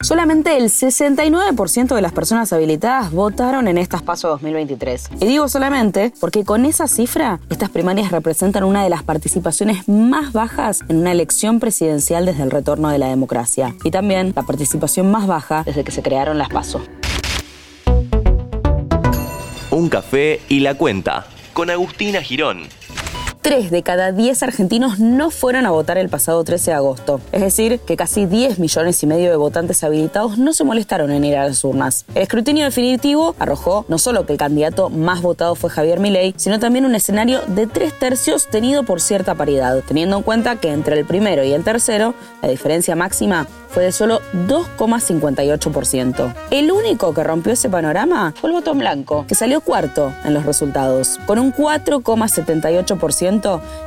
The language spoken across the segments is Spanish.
Solamente el 69% de las personas habilitadas votaron en estas PASO 2023. Y digo solamente porque con esa cifra, estas primarias representan una de las participaciones más bajas en una elección presidencial desde el retorno de la democracia. Y también la participación más baja desde que se crearon las PASO. Un café y la cuenta, con Agustina Girón. 3 de cada 10 argentinos no fueron a votar el pasado 13 de agosto. Es decir, que casi 10 millones y medio de votantes habilitados no se molestaron en ir a las urnas. El escrutinio definitivo arrojó no solo que el candidato más votado fue Javier Milei, sino también un escenario de tres tercios tenido por cierta paridad, teniendo en cuenta que entre el primero y el tercero la diferencia máxima fue de solo 2,58%. El único que rompió ese panorama fue el voto blanco, que salió cuarto en los resultados. Con un 4,78%,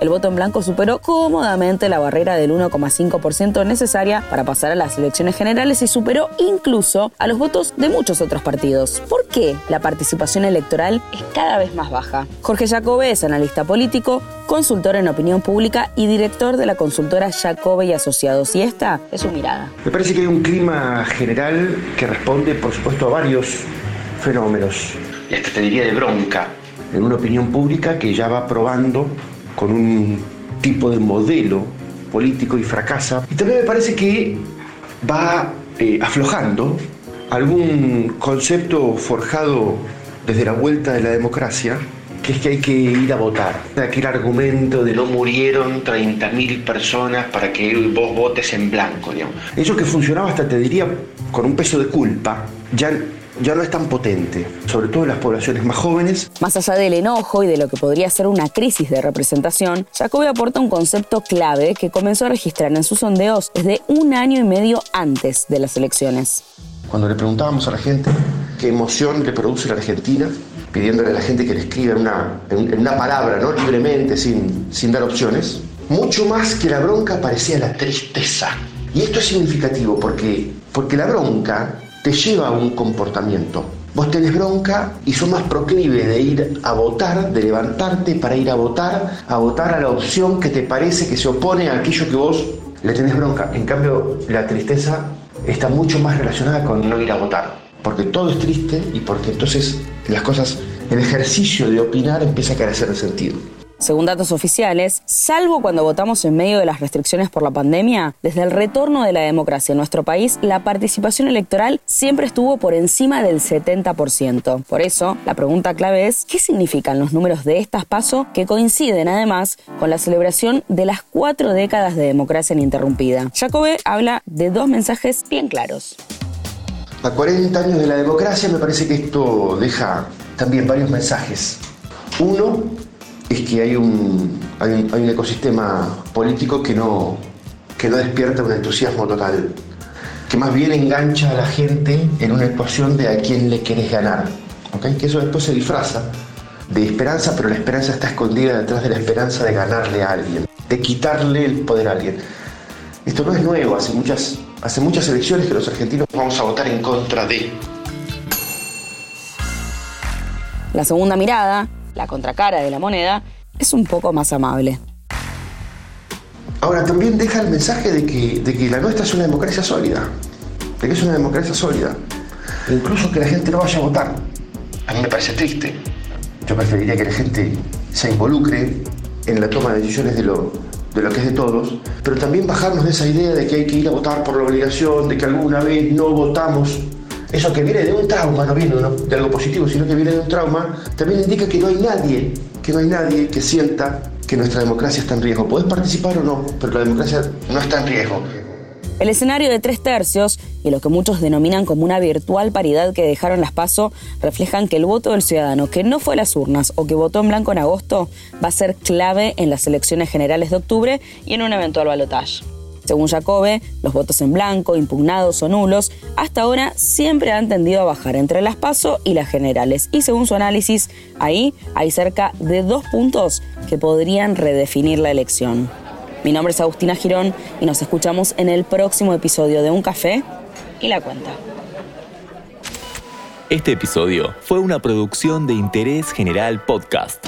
el voto en blanco superó cómodamente la barrera del 1,5% necesaria para pasar a las elecciones generales y superó incluso a los votos de muchos otros partidos. ¿Por qué la participación electoral es cada vez más baja? Jorge Jacobe es analista político, consultor en opinión pública y director de la consultora Jacobe y Asociados. Y esta es su mirada. Me parece que hay un clima general que responde, por supuesto, a varios fenómenos. Y hasta te diría de bronca en una opinión pública que ya va probando con un tipo de modelo político y fracasa. Y también me parece que va eh, aflojando algún concepto forjado desde la vuelta de la democracia que es que hay que ir a votar. Aquel argumento de no murieron 30.000 personas para que vos votes en blanco, digamos. Eso que funcionaba hasta te diría con un peso de culpa, ya ya no es tan potente, sobre todo en las poblaciones más jóvenes. Más allá del enojo y de lo que podría ser una crisis de representación, Jacobi aporta un concepto clave que comenzó a registrar en sus sondeos desde un año y medio antes de las elecciones. Cuando le preguntábamos a la gente qué emoción le produce la Argentina, pidiéndole a la gente que le escriba en una, en una palabra, ¿no? libremente, sin, sin dar opciones, mucho más que la bronca parecía la tristeza. Y esto es significativo porque, porque la bronca te lleva a un comportamiento. Vos tenés bronca y sos más proclive de ir a votar, de levantarte para ir a votar, a votar a la opción que te parece que se opone a aquello que vos le tenés bronca. En cambio, la tristeza está mucho más relacionada con no ir a votar porque todo es triste y porque entonces las cosas, el ejercicio de opinar empieza a carecer de sentido. Según datos oficiales, salvo cuando votamos en medio de las restricciones por la pandemia, desde el retorno de la democracia en nuestro país, la participación electoral siempre estuvo por encima del 70%. Por eso, la pregunta clave es, ¿qué significan los números de estas pasos que coinciden además con la celebración de las cuatro décadas de democracia ininterrumpida? Jacobe habla de dos mensajes bien claros a 40 años de la democracia, me parece que esto deja también varios mensajes. Uno es que hay un, hay un, ecosistema político que no, que no despierta un entusiasmo total, que más bien engancha a la gente en una ecuación de a quién le querés ganar. ¿okay? Que eso después se disfraza de esperanza, pero la esperanza está escondida detrás de la esperanza de ganarle a alguien, de quitarle el poder a alguien. Esto no es nuevo, hace muchas Hace muchas elecciones que los argentinos vamos a votar en contra de. La segunda mirada, la contracara de la moneda, es un poco más amable. Ahora, también deja el mensaje de que, la nuestra es una democracia sólida, de que es una democracia sólida. Incluso que la gente no vaya a votar. A mí me parece triste. Yo preferiría que la gente se involucre en la toma de decisiones de lo, de lo que es de todos, pero también bajarnos de esa idea de que hay que ir a votar por la obligación, de que alguna vez no votamos. Eso que viene de un trauma, no viene de algo positivo, sino que viene de un trauma, también indica que no hay nadie, que no hay nadie que sienta que nuestra democracia está en riesgo. Podés participar o no, pero la democracia no está en riesgo. El escenario de tres tercios y lo que muchos denominan como una virtual paridad que dejaron las PASO reflejan que el voto del ciudadano que no fue a las urnas o que votó en blanco en agosto va a ser clave en las elecciones generales de octubre y en un eventual balotaje. Según Jacobe, los votos en blanco, impugnados o nulos, hasta ahora siempre han tendido a bajar entre las PASO y las generales. Y según su análisis, ahí hay cerca de dos puntos que podrían redefinir la elección. Mi nombre es Agustina Girón y nos escuchamos en el próximo episodio de Un Café y la Cuenta. Este episodio fue una producción de Interés General Podcast.